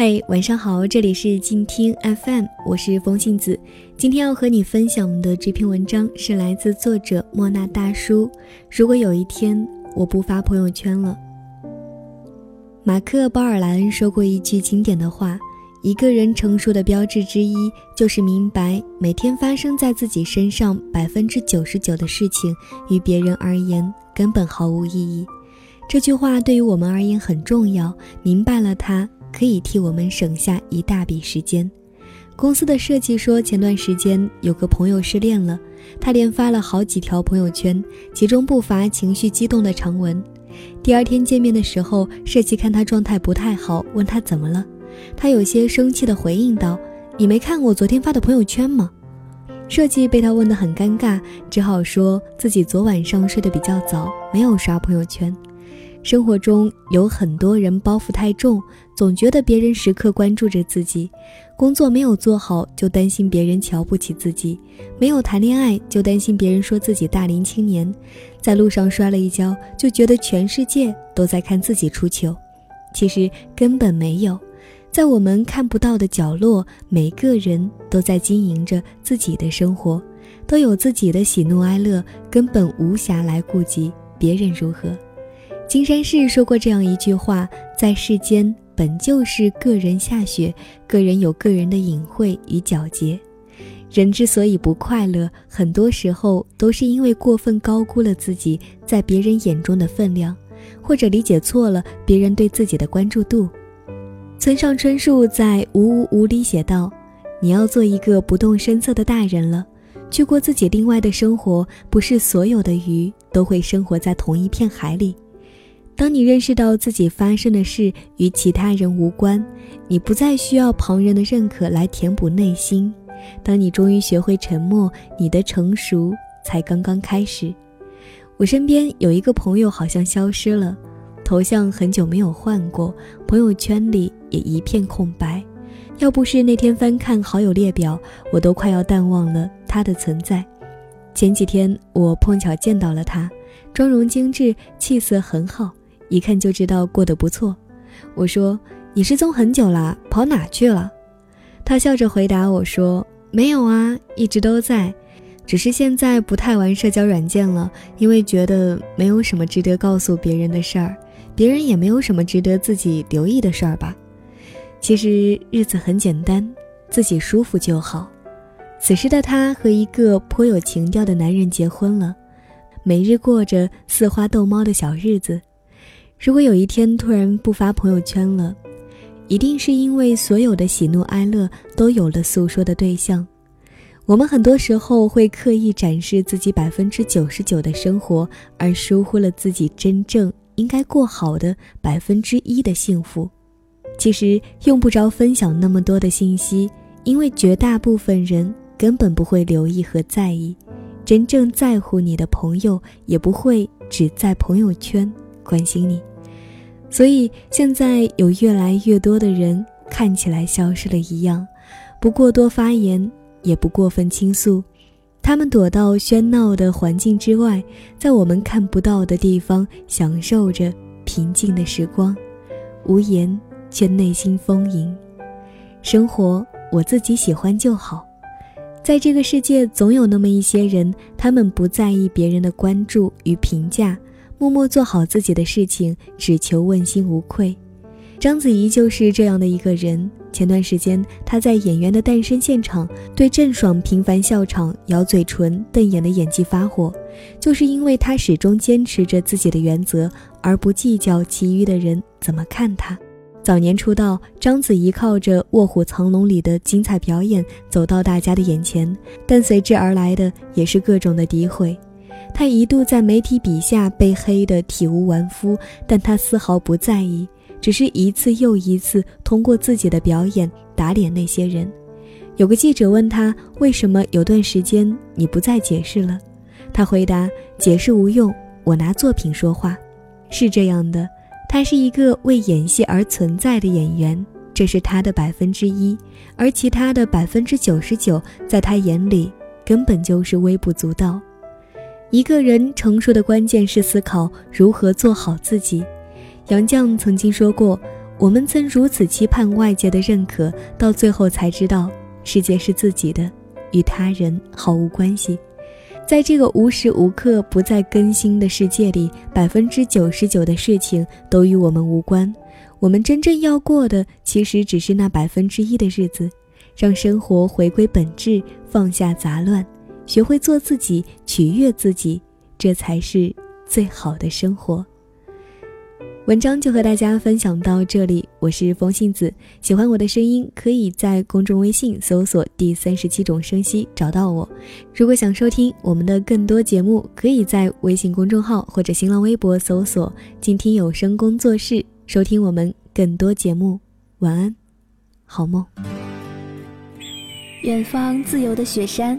嘿，晚上好，这里是静听 FM，我是风信子。今天要和你分享的这篇文章是来自作者莫那大叔。如果有一天我不发朋友圈了，马克·鲍尔莱恩说过一句经典的话：一个人成熟的标志之一，就是明白每天发生在自己身上百分之九十九的事情，与别人而言根本毫无意义。这句话对于我们而言很重要，明白了它。可以替我们省下一大笔时间。公司的设计说，前段时间有个朋友失恋了，他连发了好几条朋友圈，其中不乏情绪激动的长文。第二天见面的时候，设计看他状态不太好，问他怎么了，他有些生气地回应道：“你没看我昨天发的朋友圈吗？”设计被他问得很尴尬，只好说自己昨晚上睡得比较早，没有刷朋友圈。生活中有很多人包袱太重，总觉得别人时刻关注着自己；工作没有做好就担心别人瞧不起自己；没有谈恋爱就担心别人说自己大龄青年；在路上摔了一跤就觉得全世界都在看自己出糗。其实根本没有，在我们看不到的角落，每个人都在经营着自己的生活，都有自己的喜怒哀乐，根本无暇来顾及别人如何。金山寺说过这样一句话：在世间本就是个人下雪，个人有个人的隐晦与皎洁。人之所以不快乐，很多时候都是因为过分高估了自己在别人眼中的分量，或者理解错了别人对自己的关注度。村上春树在《无无无》里写道：“你要做一个不动声色的大人了，去过自己另外的生活。不是所有的鱼都会生活在同一片海里。”当你认识到自己发生的事与其他人无关，你不再需要旁人的认可来填补内心。当你终于学会沉默，你的成熟才刚刚开始。我身边有一个朋友好像消失了，头像很久没有换过，朋友圈里也一片空白。要不是那天翻看好友列表，我都快要淡忘了他的存在。前几天我碰巧见到了他，妆容精致，气色很好。一看就知道过得不错，我说你失踪很久了，跑哪去了？他笑着回答我说：“没有啊，一直都在，只是现在不太玩社交软件了，因为觉得没有什么值得告诉别人的事儿，别人也没有什么值得自己留意的事儿吧。其实日子很简单，自己舒服就好。”此时的他和一个颇有情调的男人结婚了，每日过着似花逗猫的小日子。如果有一天突然不发朋友圈了，一定是因为所有的喜怒哀乐都有了诉说的对象。我们很多时候会刻意展示自己百分之九十九的生活，而疏忽了自己真正应该过好的百分之一的幸福。其实用不着分享那么多的信息，因为绝大部分人根本不会留意和在意。真正在乎你的朋友，也不会只在朋友圈关心你。所以现在有越来越多的人看起来消失了一样，不过多发言，也不过分倾诉，他们躲到喧闹的环境之外，在我们看不到的地方享受着平静的时光，无言却内心丰盈。生活我自己喜欢就好，在这个世界总有那么一些人，他们不在意别人的关注与评价。默默做好自己的事情，只求问心无愧。章子怡就是这样的一个人。前段时间，她在《演员的诞生》现场对郑爽频繁笑场、咬嘴唇、瞪眼的演技发火，就是因为她始终坚持着自己的原则，而不计较其余的人怎么看她。早年出道，章子怡靠着《卧虎藏龙》里的精彩表演走到大家的眼前，但随之而来的也是各种的诋毁。他一度在媒体笔下被黑得体无完肤，但他丝毫不在意，只是一次又一次通过自己的表演打脸那些人。有个记者问他为什么有段时间你不再解释了，他回答：解释无用，我拿作品说话。是这样的，他是一个为演戏而存在的演员，这是他的百分之一，而其他的百分之九十九，在他眼里根本就是微不足道。一个人成熟的关键是思考如何做好自己。杨绛曾经说过：“我们曾如此期盼外界的认可，到最后才知道，世界是自己的，与他人毫无关系。在这个无时无刻不在更新的世界里，百分之九十九的事情都与我们无关。我们真正要过的，其实只是那百分之一的日子，让生活回归本质，放下杂乱，学会做自己，取悦自己，这才是最好的生活。文章就和大家分享到这里，我是风信子。喜欢我的声音，可以在公众微信搜索“第三十七种声息”找到我。如果想收听我们的更多节目，可以在微信公众号或者新浪微博搜索“静听有声工作室”收听我们更多节目。晚安，好梦。远方自由的雪山，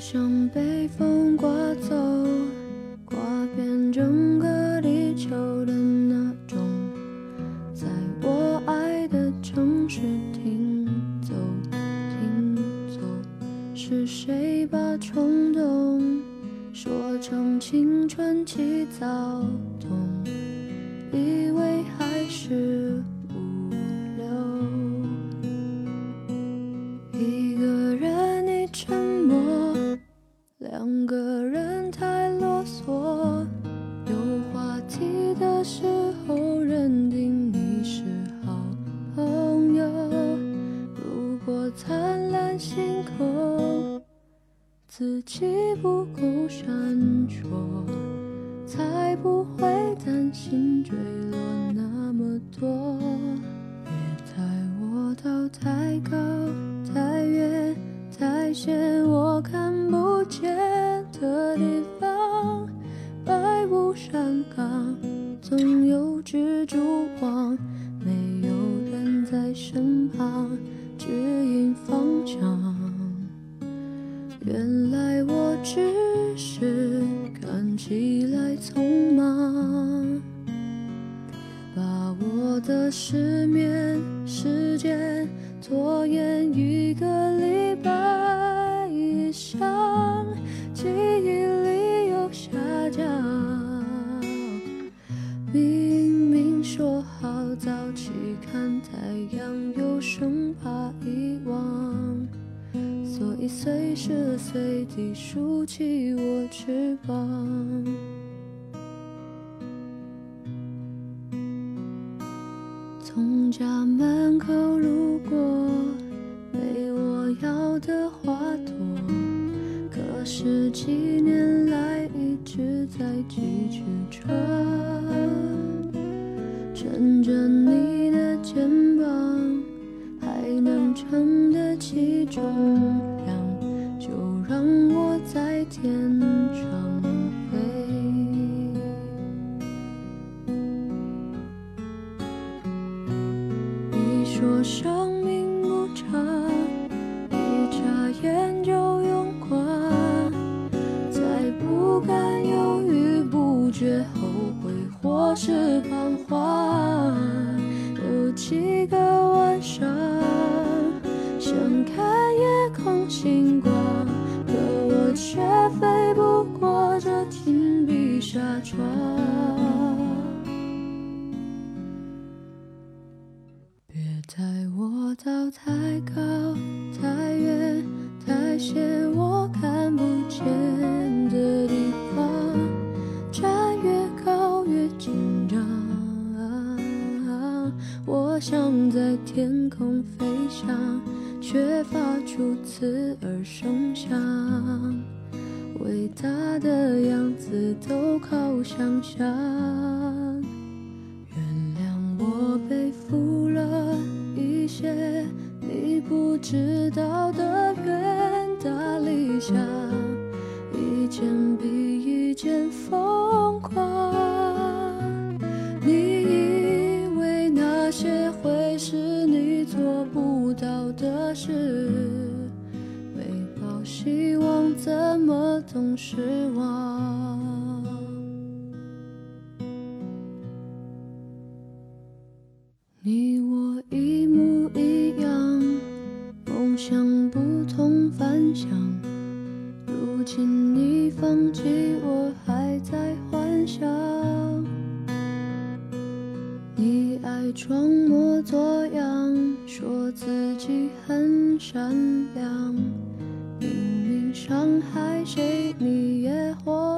像被风刮走，星空自己不够闪烁，才不会担心坠落那么多。别带我到太高、太远、太险我看不见的地方。百步山岗，总有蜘蛛网，没有人在身旁指引方向。原来我只是看起来匆忙，把我的失眠时间拖延一个礼拜以上，记忆力又下降。太阳，又生怕遗忘。所以随时随地竖起我翅膀。从家门口路过，没我要的花朵，可是几年来一直在寄居说生命无常，一眨眼就用光，再不敢犹豫不决、后悔或是彷徨。有几个晚上想看夜空星光，可我却飞不过这紧闭纱窗。太高、太远、太险我看不见的地方，站越高越紧张。我想在天空飞翔，却发出刺耳声响。伟大的样子都靠想象。你不知道的远大理想一件比一件疯狂。你以为那些会是你做不到的事没抱希望怎么总失望？起，我还在幻想。你爱装模作样，说自己很善良。明明伤害谁，你也活。